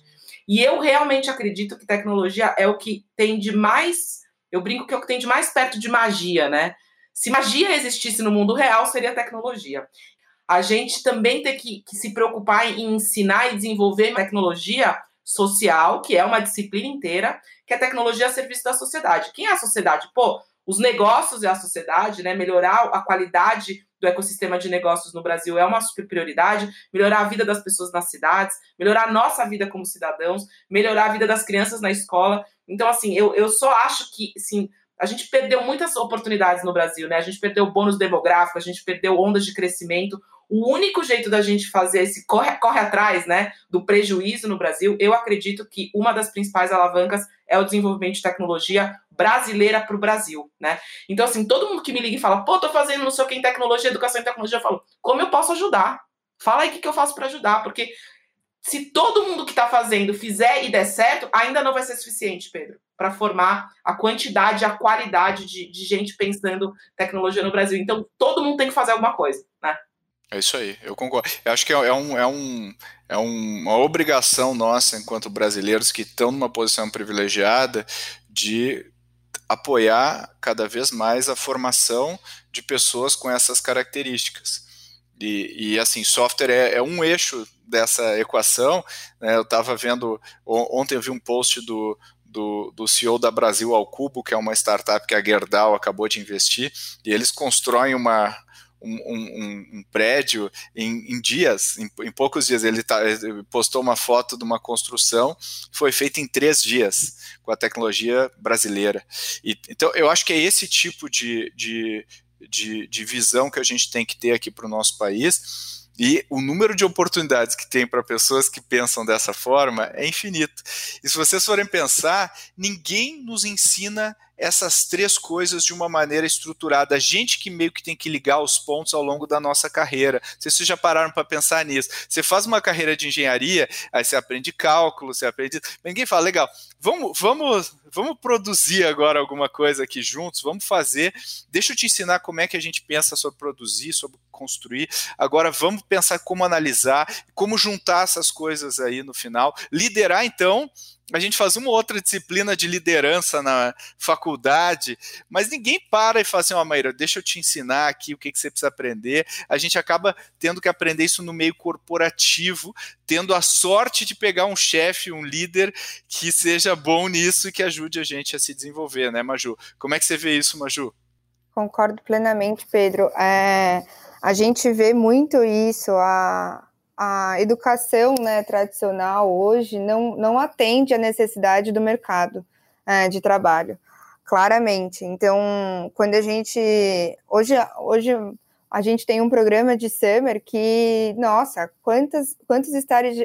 E eu realmente acredito que tecnologia é o que tem de mais. Eu brinco que é o que tem de mais perto de magia, né? Se magia existisse no mundo real, seria tecnologia. A gente também tem que, que se preocupar em ensinar e desenvolver tecnologia social, que é uma disciplina inteira, que é tecnologia a serviço da sociedade. Quem é a sociedade? Pô, os negócios e a sociedade, né? Melhorar a qualidade do ecossistema de negócios no Brasil é uma super prioridade, melhorar a vida das pessoas nas cidades, melhorar a nossa vida como cidadãos, melhorar a vida das crianças na escola. Então, assim, eu, eu só acho que, assim, a gente perdeu muitas oportunidades no Brasil, né? A gente perdeu bônus demográfico, a gente perdeu ondas de crescimento. O único jeito da gente fazer esse corre, corre atrás, né, do prejuízo no Brasil, eu acredito que uma das principais alavancas é o desenvolvimento de tecnologia brasileira para o Brasil, né? Então, assim, todo mundo que me liga e fala, pô, tô fazendo não sei o que em tecnologia, educação em tecnologia, eu falo, como eu posso ajudar? Fala aí o que, que eu faço para ajudar, porque se todo mundo que está fazendo fizer e der certo, ainda não vai ser suficiente, Pedro, para formar a quantidade, a qualidade de, de, gente pensando tecnologia no Brasil. Então, todo mundo tem que fazer alguma coisa, né? É isso aí, eu concordo. Eu acho que é, é um, é, um, é uma obrigação nossa, enquanto brasileiros que estão numa posição privilegiada, de apoiar cada vez mais a formação de pessoas com essas características. E, e assim, software é, é um eixo dessa equação. Né, eu estava vendo, ontem eu vi um post do, do, do, CEO da Brasil ao Cubo, que é uma startup que a Gerdau acabou de investir, e eles constroem uma, um, um, um, prédio em, em dias, em, em, poucos dias. Ele, tá, ele, postou uma foto de uma construção, foi feita em três dias, com a tecnologia brasileira. E, então, eu acho que é esse tipo de, de, de, de visão que a gente tem que ter aqui para o nosso país e o número de oportunidades que tem para pessoas que pensam dessa forma é infinito. E se vocês forem pensar, ninguém nos ensina essas três coisas de uma maneira estruturada. A gente que meio que tem que ligar os pontos ao longo da nossa carreira. Vocês já pararam para pensar nisso. Você faz uma carreira de engenharia, aí você aprende cálculo, você aprende. Ninguém fala, legal, vamos, vamos, vamos produzir agora alguma coisa aqui juntos, vamos fazer. Deixa eu te ensinar como é que a gente pensa sobre produzir, sobre construir. Agora vamos pensar como analisar, como juntar essas coisas aí no final. Liderar, então, a gente faz uma outra disciplina de liderança na faculdade, mas ninguém para e fala assim, ó, oh, Maíra, deixa eu te ensinar aqui o que, que você precisa aprender. A gente acaba tendo que aprender isso no meio corporativo, tendo a sorte de pegar um chefe, um líder que seja bom nisso e que ajude a gente a se desenvolver, né, Maju? Como é que você vê isso, Maju? Concordo plenamente, Pedro. É, a gente vê muito isso, a, a educação né, tradicional hoje não, não atende à necessidade do mercado é, de trabalho, claramente. Então, quando a gente. Hoje, hoje a gente tem um programa de summer que, nossa, quantos, quantos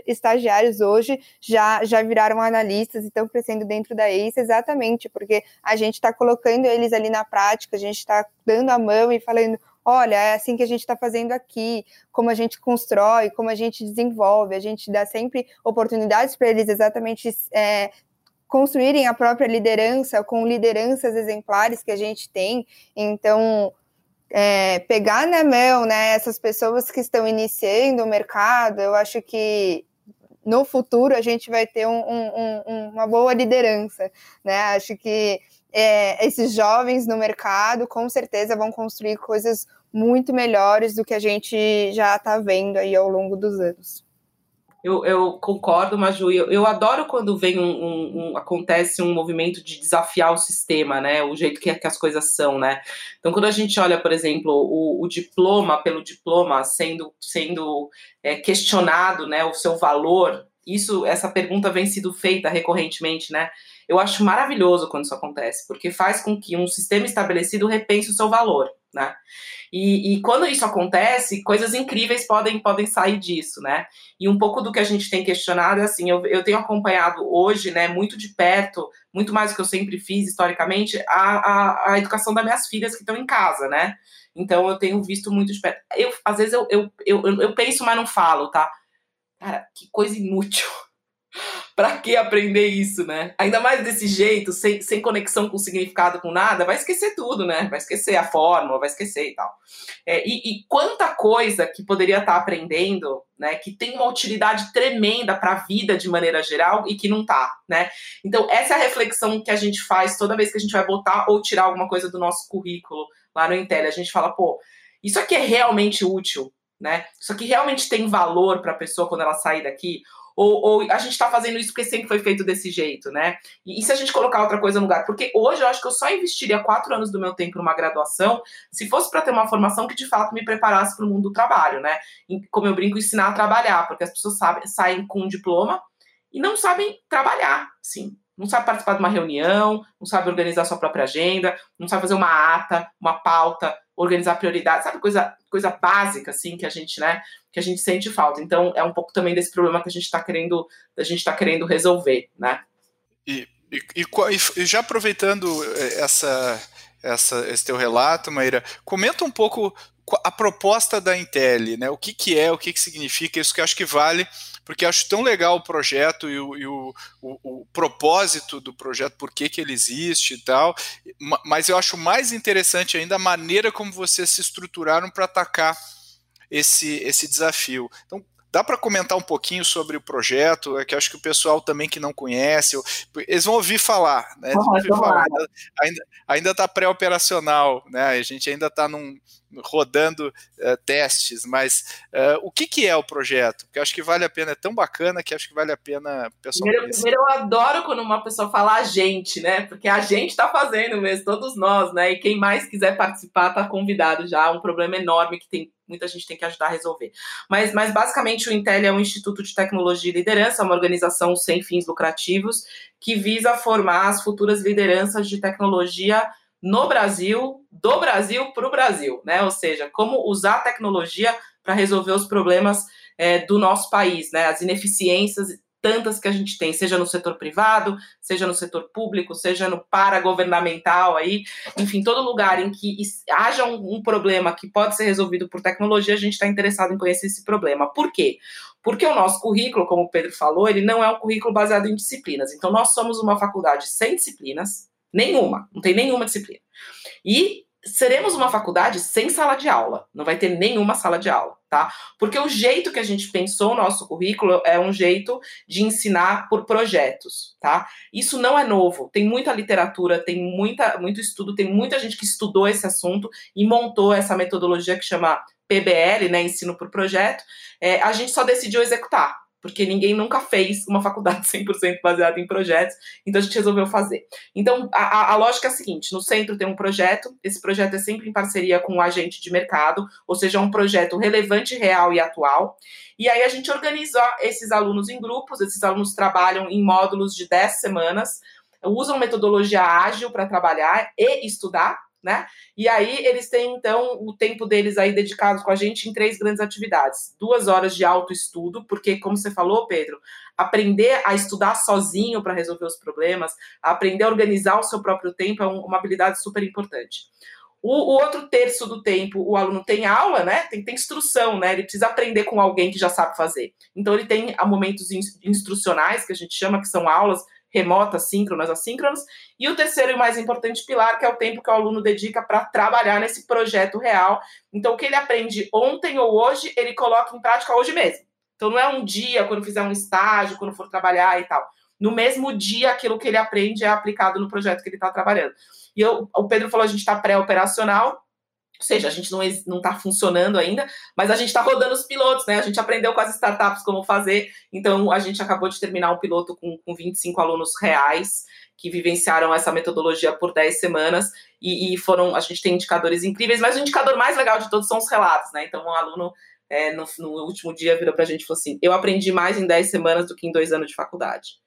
estagiários hoje já, já viraram analistas e estão crescendo dentro da ACE, exatamente, porque a gente está colocando eles ali na prática, a gente está dando a mão e falando olha, é assim que a gente está fazendo aqui, como a gente constrói, como a gente desenvolve, a gente dá sempre oportunidades para eles exatamente é, construírem a própria liderança com lideranças exemplares que a gente tem. Então, é, pegar na mão né, essas pessoas que estão iniciando o mercado, eu acho que no futuro a gente vai ter um, um, um, uma boa liderança. Né? Acho que é, esses jovens no mercado com certeza vão construir coisas muito melhores do que a gente já está vendo aí ao longo dos anos. Eu, eu, concordo, Maju. Eu, eu adoro quando vem um, um, um, acontece um movimento de desafiar o sistema, né? O jeito que, que as coisas são, né? Então, quando a gente olha, por exemplo, o, o diploma pelo diploma sendo, sendo é, questionado, né? O seu valor, isso, essa pergunta vem sido feita recorrentemente, né? Eu acho maravilhoso quando isso acontece, porque faz com que um sistema estabelecido repense o seu valor, né? E, e, quando isso acontece, coisas incríveis podem, podem sair disso, né? E um pouco do que a gente tem questionado é assim, eu, eu tenho acompanhado hoje, né, muito de perto, muito mais do que eu sempre fiz historicamente, a, a, a educação das minhas filhas que estão em casa, né? Então eu tenho visto muito de perto. Eu, às vezes eu, eu, eu, eu penso, mas não falo, tá? Cara, que coisa inútil Pra que aprender isso, né? Ainda mais desse jeito, sem, sem conexão com significado, com nada, vai esquecer tudo, né? Vai esquecer a fórmula, vai esquecer e tal. É, e, e, quanta coisa que poderia estar tá aprendendo, né? Que tem uma utilidade tremenda para a vida de maneira geral e que não tá, né? Então, essa é a reflexão que a gente faz toda vez que a gente vai botar ou tirar alguma coisa do nosso currículo lá no Intel. A gente fala, pô, isso aqui é realmente útil, né? Isso aqui realmente tem valor para a pessoa quando ela sair daqui? Ou, ou a gente está fazendo isso porque sempre foi feito desse jeito, né? E, e, se a gente colocar outra coisa no lugar? Porque hoje eu acho que eu só investiria quatro anos do meu tempo numa graduação se fosse para ter uma formação que de fato me preparasse para o mundo do trabalho, né? Como eu brinco, ensinar a trabalhar, porque as pessoas sabem, saem com um diploma e não sabem trabalhar, sim. Não sabe participar de uma reunião, não sabe organizar sua própria agenda, não sabe fazer uma ata, uma pauta, organizar prioridades, sabe coisa, coisa básica assim que a gente, né, que a gente sente falta. Então é um pouco também desse problema que a gente está querendo, a gente está querendo resolver, né? E, e, e, já aproveitando eh, essa, essa, esse teu relato, Maíra, comenta um pouco a proposta da Intel, né? O que, que é, o que, que significa, isso que eu acho que vale porque acho tão legal o projeto e o, e o, o, o propósito do projeto, por que, que ele existe e tal, mas eu acho mais interessante ainda a maneira como vocês se estruturaram para atacar esse, esse desafio. Então, Dá para comentar um pouquinho sobre o projeto? É que acho que o pessoal também que não conhece, eles vão ouvir falar, né? Ouvir falar. Ainda está pré-operacional, né? A gente ainda está rodando uh, testes, mas uh, o que, que é o projeto? Porque acho que vale a pena, é tão bacana que acho que vale a pena pessoal. Primeiro, primeiro, eu adoro quando uma pessoa fala a gente, né? Porque a gente está fazendo mesmo, todos nós, né? E quem mais quiser participar está convidado já. Um problema enorme que tem muita gente tem que ajudar a resolver. Mas, mas basicamente o Intel é um instituto de tecnologia e liderança, uma organização sem fins lucrativos que visa formar as futuras lideranças de tecnologia no Brasil, do Brasil para o Brasil, né? Ou seja, como usar a tecnologia para resolver os problemas é, do nosso país, né? As ineficiências tantas que a gente tem, seja no setor privado, seja no setor público, seja no paragovernamental aí, enfim, todo lugar em que haja um, um problema que pode ser resolvido por tecnologia, a gente está interessado em conhecer esse problema. Por quê? Porque o nosso currículo, como o Pedro falou, ele não é um currículo baseado em disciplinas. Então, nós somos uma faculdade sem disciplinas, nenhuma, não tem nenhuma disciplina. E seremos uma faculdade sem sala de aula, não vai ter nenhuma sala de aula, tá? Porque o jeito que a gente pensou o nosso currículo é um jeito de ensinar por projetos, tá? Isso não é novo, tem muita literatura, tem muita, muito estudo, tem muita gente que estudou esse assunto e montou essa metodologia que chama PBL, né, ensino por projeto. É, a gente só decidiu executar, porque ninguém nunca fez uma faculdade 100% baseada em projetos, então a gente resolveu fazer. Então, a, a, lógica é a seguinte: no centro tem um projeto, esse projeto é sempre em parceria com um agente de mercado, ou seja, é um projeto relevante, real e atual. E aí a gente organiza esses alunos em grupos, esses alunos trabalham em módulos de 10 semanas, usam metodologia ágil para trabalhar e estudar, né? E aí eles têm, então, o tempo deles aí dedicados com a gente em três grandes atividades. Duas horas de autoestudo, porque, como você falou, Pedro, aprender a estudar sozinho para resolver os problemas, aprender a organizar o seu próprio tempo é uma habilidade super importante. O, o, outro terço do tempo, o aluno tem aula, né? Tem, tem instrução, né? Ele precisa aprender com alguém que já sabe fazer. Então, ele tem momentos instrucionais, que a gente chama, que são aulas remotas, síncronas, assíncronas. E o terceiro e mais importante pilar, que é o tempo que o aluno dedica para trabalhar nesse projeto real. Então, o que ele aprende ontem ou hoje, ele coloca em prática hoje mesmo. Então, não é um dia, quando fizer um estágio, quando for trabalhar e tal. No mesmo dia, aquilo que ele aprende é aplicado no projeto que ele está trabalhando. E eu, o Pedro falou, a gente está pré-operacional, ou seja, a gente não está funcionando ainda, mas a gente está rodando os pilotos, né? A gente aprendeu com as startups como fazer, então a gente acabou de terminar um piloto com, com 25 alunos reais que vivenciaram essa metodologia por 10 semanas e, e, foram, a gente tem indicadores incríveis, mas o indicador mais legal de todos são os relatos, né? Então, um aluno é, no, no, último dia virou para a gente e falou assim: eu aprendi mais em 10 semanas do que em dois anos de faculdade,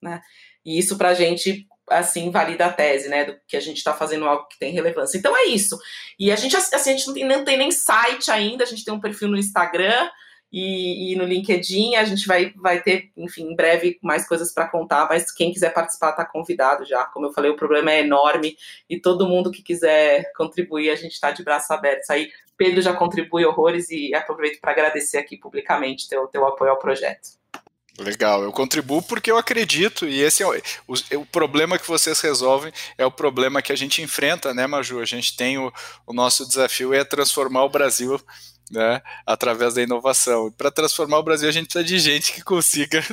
né? E isso para a gente assim valida a tese, né, do que a gente está fazendo algo que tem relevância. Então é isso. E a gente assim, a gente não tem, não tem nem site ainda, a gente tem um perfil no Instagram e, e no LinkedIn, a gente vai, vai ter, enfim, em breve mais coisas para contar, mas quem quiser participar está convidado já. Como eu falei, o problema é enorme e todo mundo que quiser contribuir, a gente está de braços abertos aí. Pedro já contribui horrores e aproveito para agradecer aqui publicamente teu, teu apoio ao projeto. Legal, eu contribuo porque eu acredito, e esse é o, o, o, problema que vocês resolvem, é o problema que a gente enfrenta, né, Maju? A gente tem o, o nosso desafio é transformar o Brasil né, através da inovação. Para transformar o Brasil, a gente precisa de gente que consiga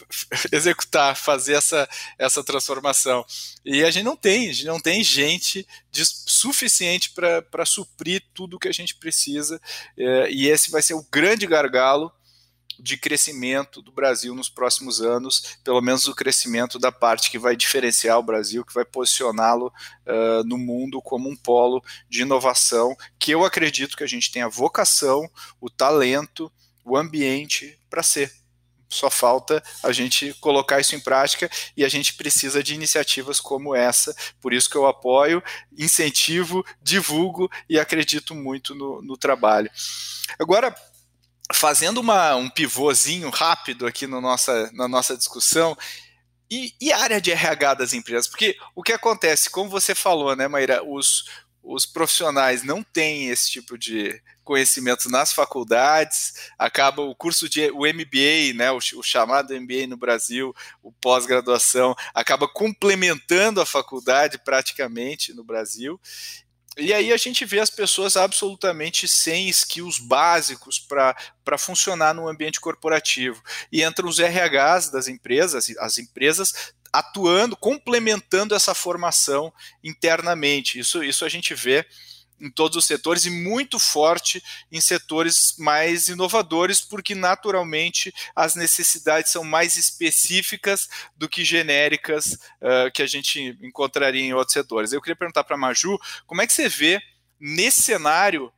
executar, fazer essa, essa transformação. E a gente não tem, a gente não tem gente de, suficiente para suprir tudo que a gente precisa, é, e esse vai ser o grande gargalo de crescimento do Brasil nos próximos anos, pelo menos o crescimento da parte que vai diferenciar o Brasil, que vai posicioná-lo uh, no mundo como um polo de inovação, que eu acredito que a gente tem a vocação, o talento, o ambiente para ser. Só falta a gente colocar isso em prática e a gente precisa de iniciativas como essa. Por isso que eu apoio, incentivo, divulgo e acredito muito no, no trabalho. Agora, fazendo uma, um pivôzinho rápido aqui no nossa, na nossa discussão, e, e, a área de RH das empresas? Porque o que acontece, como você falou, né, Maíra, os, os profissionais não têm esse tipo de conhecimento nas faculdades, acaba o curso de o MBA, né, o, o chamado MBA no Brasil, o pós-graduação, acaba complementando a faculdade praticamente no Brasil, e aí a gente vê as pessoas absolutamente sem skills básicos para funcionar no ambiente corporativo. E entram os RHs das empresas, as empresas atuando, complementando essa formação internamente. Isso, isso a gente vê em todos os setores e muito forte em setores mais inovadores, porque naturalmente as necessidades são mais específicas do que genéricas uh, que a gente encontraria em outros setores. Eu queria perguntar para a Maju, como é que você vê nesse cenário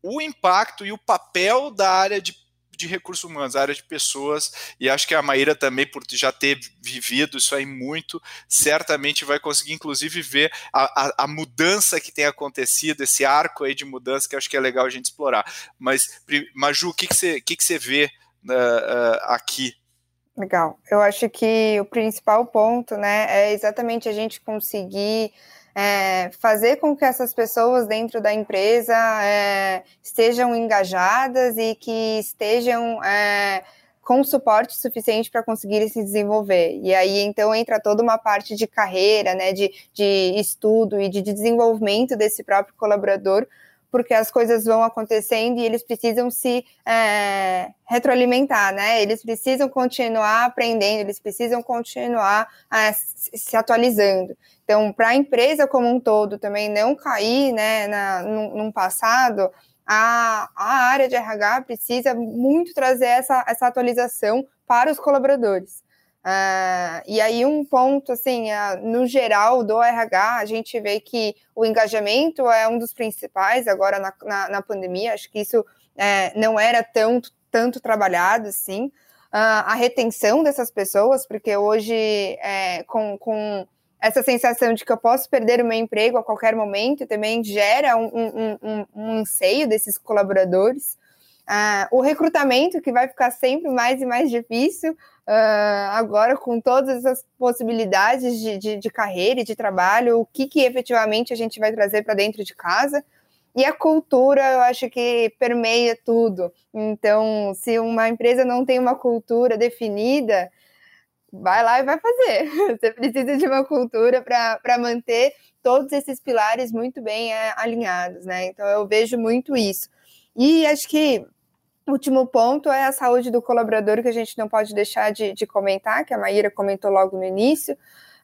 o impacto e o papel da área de de recursos humanos, a área de pessoas, e acho que a Maíra também, por já ter vivido isso aí muito, certamente vai conseguir, inclusive, ver a, a, a mudança que tem acontecido, esse arco aí de mudança que acho que é legal a gente explorar. Mas, Maju, o que, que, você, que, que você vê uh, uh, aqui? Legal. Eu acho que o principal ponto, né, é exatamente a gente conseguir é, fazer com que essas pessoas dentro da empresa é, estejam engajadas e que estejam é, com suporte suficiente para conseguirem se desenvolver. E aí, então, entra toda uma parte de carreira, né, de, de estudo e de desenvolvimento desse próprio colaborador, porque as coisas vão acontecendo e eles precisam se é, retroalimentar, né? Eles precisam continuar aprendendo, eles precisam continuar é, se atualizando. Então, para a empresa como um todo também não cair, né, na, num, num passado, a, a área de RH precisa muito trazer essa, essa atualização para os colaboradores. Uh, e aí um ponto, assim, uh, no geral do RH, a gente vê que o engajamento é um dos principais agora na, na, na pandemia, acho que isso é, não era tão, tanto trabalhado, assim, uh, a retenção dessas pessoas, porque hoje, é, com, com essa sensação de que eu posso perder o meu emprego a qualquer momento também gera um, um, um, um anseio desses colaboradores, Uh, o recrutamento, que vai ficar sempre mais e mais difícil, uh, agora com todas essas possibilidades de, de, de, carreira e de trabalho, o que, que efetivamente a gente vai trazer para dentro de casa. E a cultura, eu acho que permeia tudo. Então, se uma empresa não tem uma cultura definida, vai lá e vai fazer. Você precisa de uma cultura para manter todos esses pilares muito bem é, alinhados, né? Então, eu vejo muito isso. E acho que último ponto é a saúde do colaborador, que a gente não pode deixar de, de comentar, que a Maíra comentou logo no início.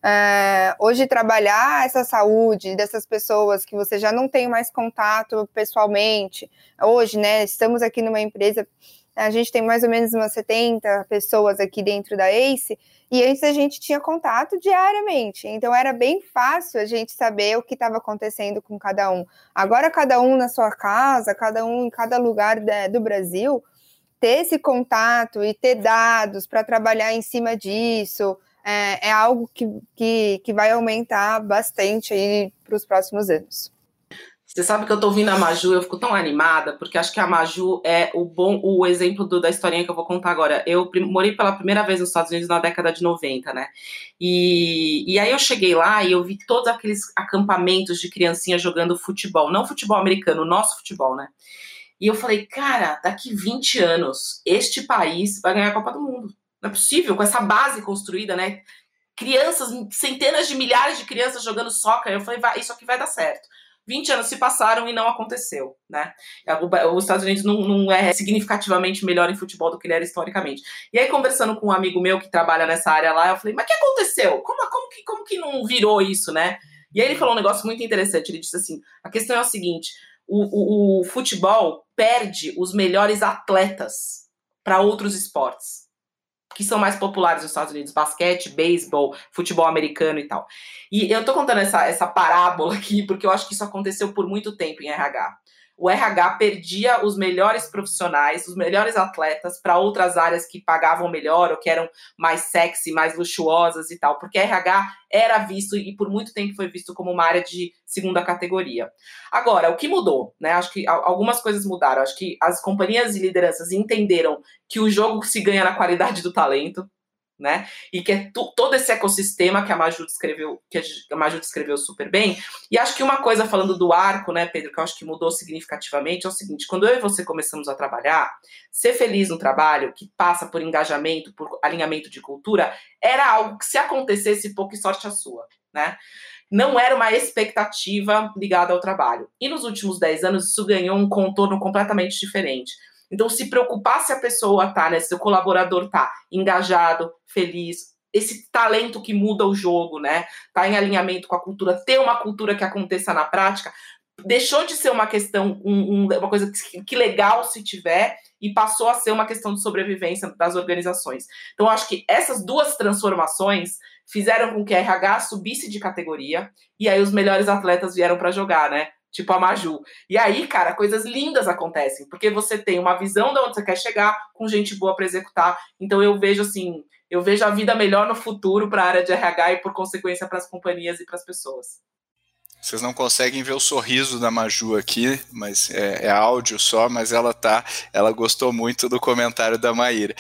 É, hoje, trabalhar essa saúde dessas pessoas que você já não tem mais contato pessoalmente, hoje, né, estamos aqui numa empresa, a gente tem mais ou menos umas 70 pessoas aqui dentro da ACE, e antes a gente tinha contato diariamente, então era bem fácil a gente saber o que estava acontecendo com cada um. Agora, cada um na sua casa, cada um em cada lugar de, do Brasil, ter esse contato e ter dados para trabalhar em cima disso é, é algo que, que, que vai aumentar bastante aí para os próximos anos. Você sabe que eu tô ouvindo a Maju, eu fico tão animada, porque acho que a Maju é o bom, o exemplo do, da historinha que eu vou contar agora. Eu morei pela primeira vez nos Estados Unidos na década de 90, né? E, e aí eu cheguei lá e eu vi todos aqueles acampamentos de criancinhas jogando futebol, não futebol americano, nosso futebol, né? E eu falei, cara, daqui 20 anos, este país vai ganhar a Copa do Mundo. Não é possível, com essa base construída, né? Crianças, centenas de milhares de crianças jogando soccer. Eu falei, vai, isso aqui vai dar certo. 20 anos se passaram e não aconteceu, né? Os Estados Unidos não, não, é significativamente melhor em futebol do que ele era historicamente. E aí, conversando com um amigo meu que trabalha nessa área lá, eu falei, mas o que aconteceu? Como, como, que, como que não virou isso, né? E aí ele falou um negócio muito interessante. Ele disse assim: a questão é o seguinte: o, o, o futebol perde os melhores atletas para outros esportes que são mais populares nos Estados Unidos, basquete, beisebol, futebol americano e tal. E eu tô contando essa, essa parábola aqui porque eu acho que isso aconteceu por muito tempo em RH o RH perdia os melhores profissionais, os melhores atletas para outras áreas que pagavam melhor ou que eram mais sexy, mais luxuosas e tal, porque RH era visto e por muito tempo foi visto como uma área de segunda categoria. Agora, o que mudou, né? Acho que algumas coisas mudaram. Acho que as companhias e lideranças entenderam que o jogo se ganha na qualidade do talento, né? E que é todo esse ecossistema que a Maju descreveu, que a Maju descreveu super bem. E acho que uma coisa falando do arco, né, Pedro, que eu acho que mudou significativamente é o seguinte: quando eu e você começamos a trabalhar, ser feliz no trabalho, que passa por engajamento, por alinhamento de cultura, era algo que se acontecesse, pouca sorte a sua, né? Não era uma expectativa ligada ao trabalho. E nos últimos 10 anos, isso ganhou um contorno completamente diferente então, se preocupar se a pessoa tá, né? Se o colaborador tá engajado, feliz, esse talento que muda o jogo, né? Tá em alinhamento com a cultura, ter uma cultura que aconteça na prática, deixou de ser uma questão, um, um, uma coisa que, que, legal se tiver, e passou a ser uma questão de sobrevivência das organizações. Então, acho que essas duas transformações fizeram com que a RH subisse de categoria, e aí os melhores atletas vieram para jogar, né? Tipo a Maju. E aí, cara, coisas lindas acontecem, porque você tem uma visão de onde você quer chegar, com gente boa para executar. Então eu vejo assim, eu vejo a vida melhor no futuro para a área de RH e por consequência para as companhias e para as pessoas. Vocês não conseguem ver o sorriso da Maju aqui, mas é, é áudio só, mas ela tá, ela gostou muito do comentário da Maíra.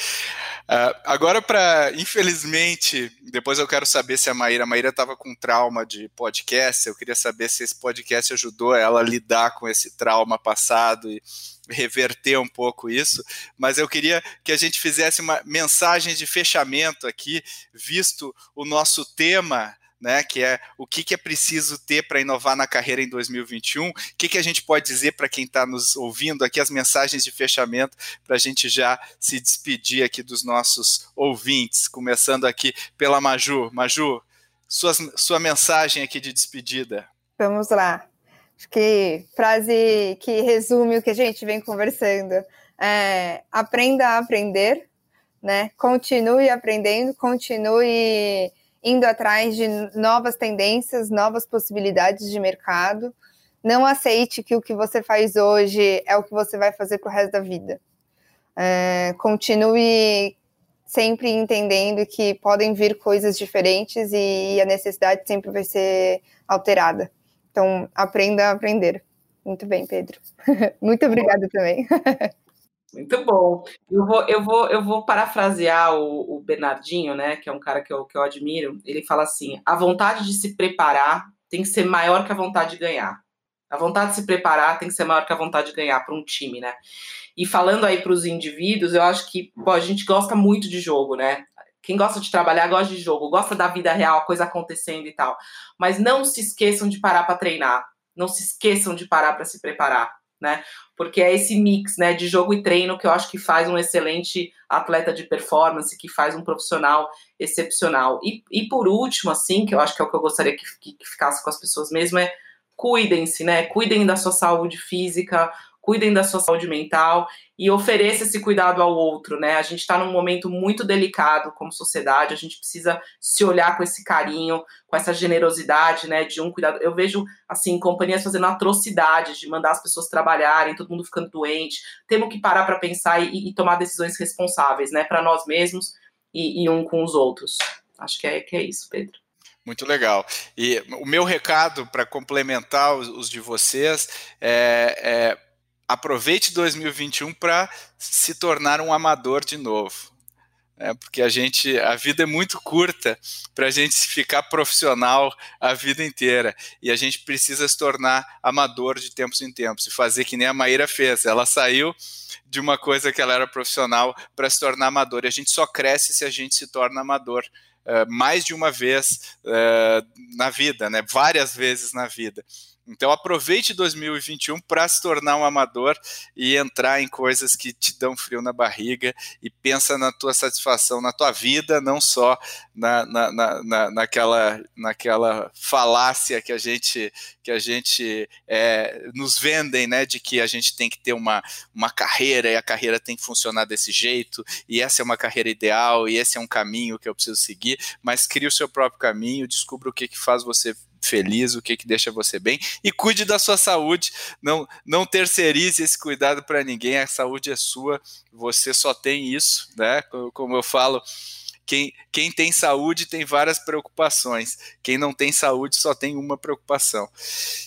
Uh, agora, para infelizmente, depois eu quero saber se a Maíra, a Maíra estava com trauma de podcast. Eu queria saber se esse podcast ajudou ela a lidar com esse trauma passado e reverter um pouco isso. Mas eu queria que a gente fizesse uma mensagem de fechamento aqui, visto o nosso tema né, que é o que, que é preciso ter para inovar na carreira em 2021. O que, que a gente pode dizer para quem está nos ouvindo aqui, as mensagens de fechamento, para a gente já se despedir aqui dos nossos ouvintes, começando aqui pela Maju. Maju, sua, sua mensagem aqui de despedida. Vamos lá. Acho que frase que resume o que a gente vem conversando. É, aprenda a aprender, né? Continue aprendendo, continue indo atrás de novas tendências, novas possibilidades de mercado. Não aceite que o que você faz hoje é o que você vai fazer para o resto da vida. É, continue sempre entendendo que podem vir coisas diferentes e a necessidade sempre vai ser alterada. Então, aprenda a aprender. Muito bem, Pedro. Muito obrigada também. Muito bom. Eu vou, eu vou, eu vou parafrasear o, o, Bernardinho, né? Que é um cara que eu, que eu admiro. Ele fala assim: a vontade de se preparar tem que ser maior que a vontade de ganhar. A vontade de se preparar tem que ser maior que a vontade de ganhar para um time, né? E falando aí para os indivíduos, eu acho que a gente gosta muito de jogo, né? Quem gosta de trabalhar gosta de jogo, gosta da vida real, a coisa acontecendo e tal. Mas não se esqueçam de parar para treinar. Não se esqueçam de parar para se preparar né? Porque é esse mix, né, de jogo e treino que eu acho que faz um excelente atleta de performance, que faz um profissional excepcional. E, e por último, assim, que eu acho que é o que eu gostaria que, que, que ficasse com as pessoas mesmo, é cuidem-se, né? Cuidem da sua saúde física, cuidem da sua saúde mental e ofereça esse cuidado ao outro, né? A gente está num momento muito delicado como sociedade, a gente precisa se olhar com esse carinho, com essa generosidade, né? De um cuidado. Eu vejo, assim, companhias fazendo atrocidades de mandar as pessoas trabalharem, todo mundo ficando doente. Temos que parar para pensar e, e, tomar decisões responsáveis, né? Para nós mesmos e, e um com os outros. Acho que é, que é isso, Pedro. Muito legal. E o meu recado para complementar os, os, de vocês é, é aproveite 2021 para se tornar um amador de novo. É, porque a gente, a vida é muito curta para a gente ficar profissional a vida inteira e a gente precisa se tornar amador de tempos em tempos e fazer que nem a Maíra fez. Ela saiu de uma coisa que ela era profissional para se tornar amador e a gente só cresce se a gente se torna amador. Uh, mais de uma vez uh, na vida, né? várias vezes na vida. Então aproveite 2021 para se tornar um amador e entrar em coisas que te dão frio na barriga e pensa na tua satisfação, na tua vida, não só na, na, na, naquela, naquela falácia que a gente que a gente é, nos vendem, né, de que a gente tem que ter uma, uma carreira e a carreira tem que funcionar desse jeito e essa é uma carreira ideal e esse é um caminho que eu preciso seguir, mas crie o seu próprio caminho, descubra o que, que faz você feliz, o que, que deixa você bem e cuide da sua saúde. Não, não terceirize esse cuidado para ninguém, a saúde é sua, você só tem isso, né? Como eu falo. Quem, quem tem saúde tem várias preocupações. Quem não tem saúde só tem uma preocupação.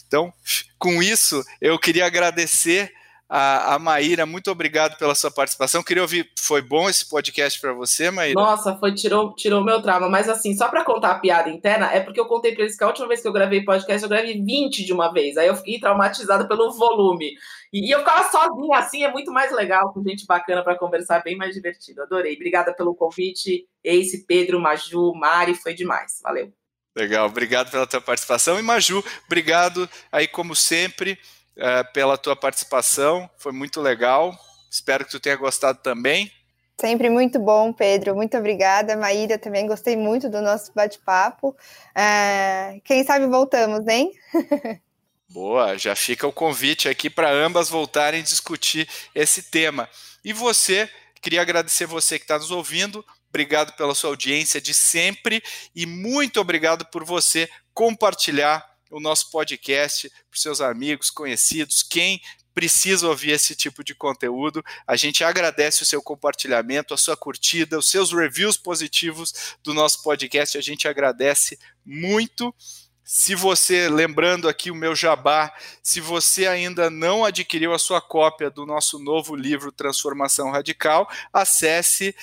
Então, com isso, eu queria agradecer a, a Maíra, muito obrigado pela sua participação. Queria ouvir, foi bom esse podcast para você, Maíra? Nossa, foi tirou tirou meu trauma, mas assim, só para contar a piada interna, é porque eu contei para eles que a última vez que eu gravei podcast, eu gravei 20 de uma vez. Aí eu fiquei traumatizada pelo volume. E, e eu ficava sozinha assim, é muito mais legal, com gente bacana para conversar, bem mais divertido. Adorei. Obrigada pelo convite. Ace, Pedro, Maju, Mari, foi demais. Valeu. Legal, obrigado pela tua participação. E Maju, obrigado aí como sempre é, pela tua participação, foi muito legal. Espero que tu tenha gostado também. Sempre muito bom, Pedro. Muito obrigada. Maíra, também gostei muito do nosso bate-papo. É, quem sabe voltamos, hein? Boa, já fica o convite aqui para ambas voltarem a discutir esse tema. E você, queria agradecer você que está nos ouvindo. Obrigado pela sua audiência de sempre e muito obrigado por você compartilhar o nosso podcast para seus amigos, conhecidos, quem precisa ouvir esse tipo de conteúdo. A gente agradece o seu compartilhamento, a sua curtida, os seus reviews positivos do nosso podcast. A gente agradece muito. Se você, lembrando aqui o meu jabá, se você ainda não adquiriu a sua cópia do nosso novo livro Transformação Radical, acesse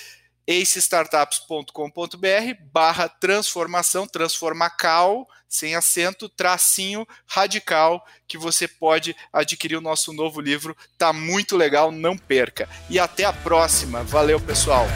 acestartups.com.br barra transformação, transformacal, sem acento, tracinho radical, que você pode adquirir o nosso novo livro. Tá muito legal, não perca. E até a próxima. Valeu, pessoal.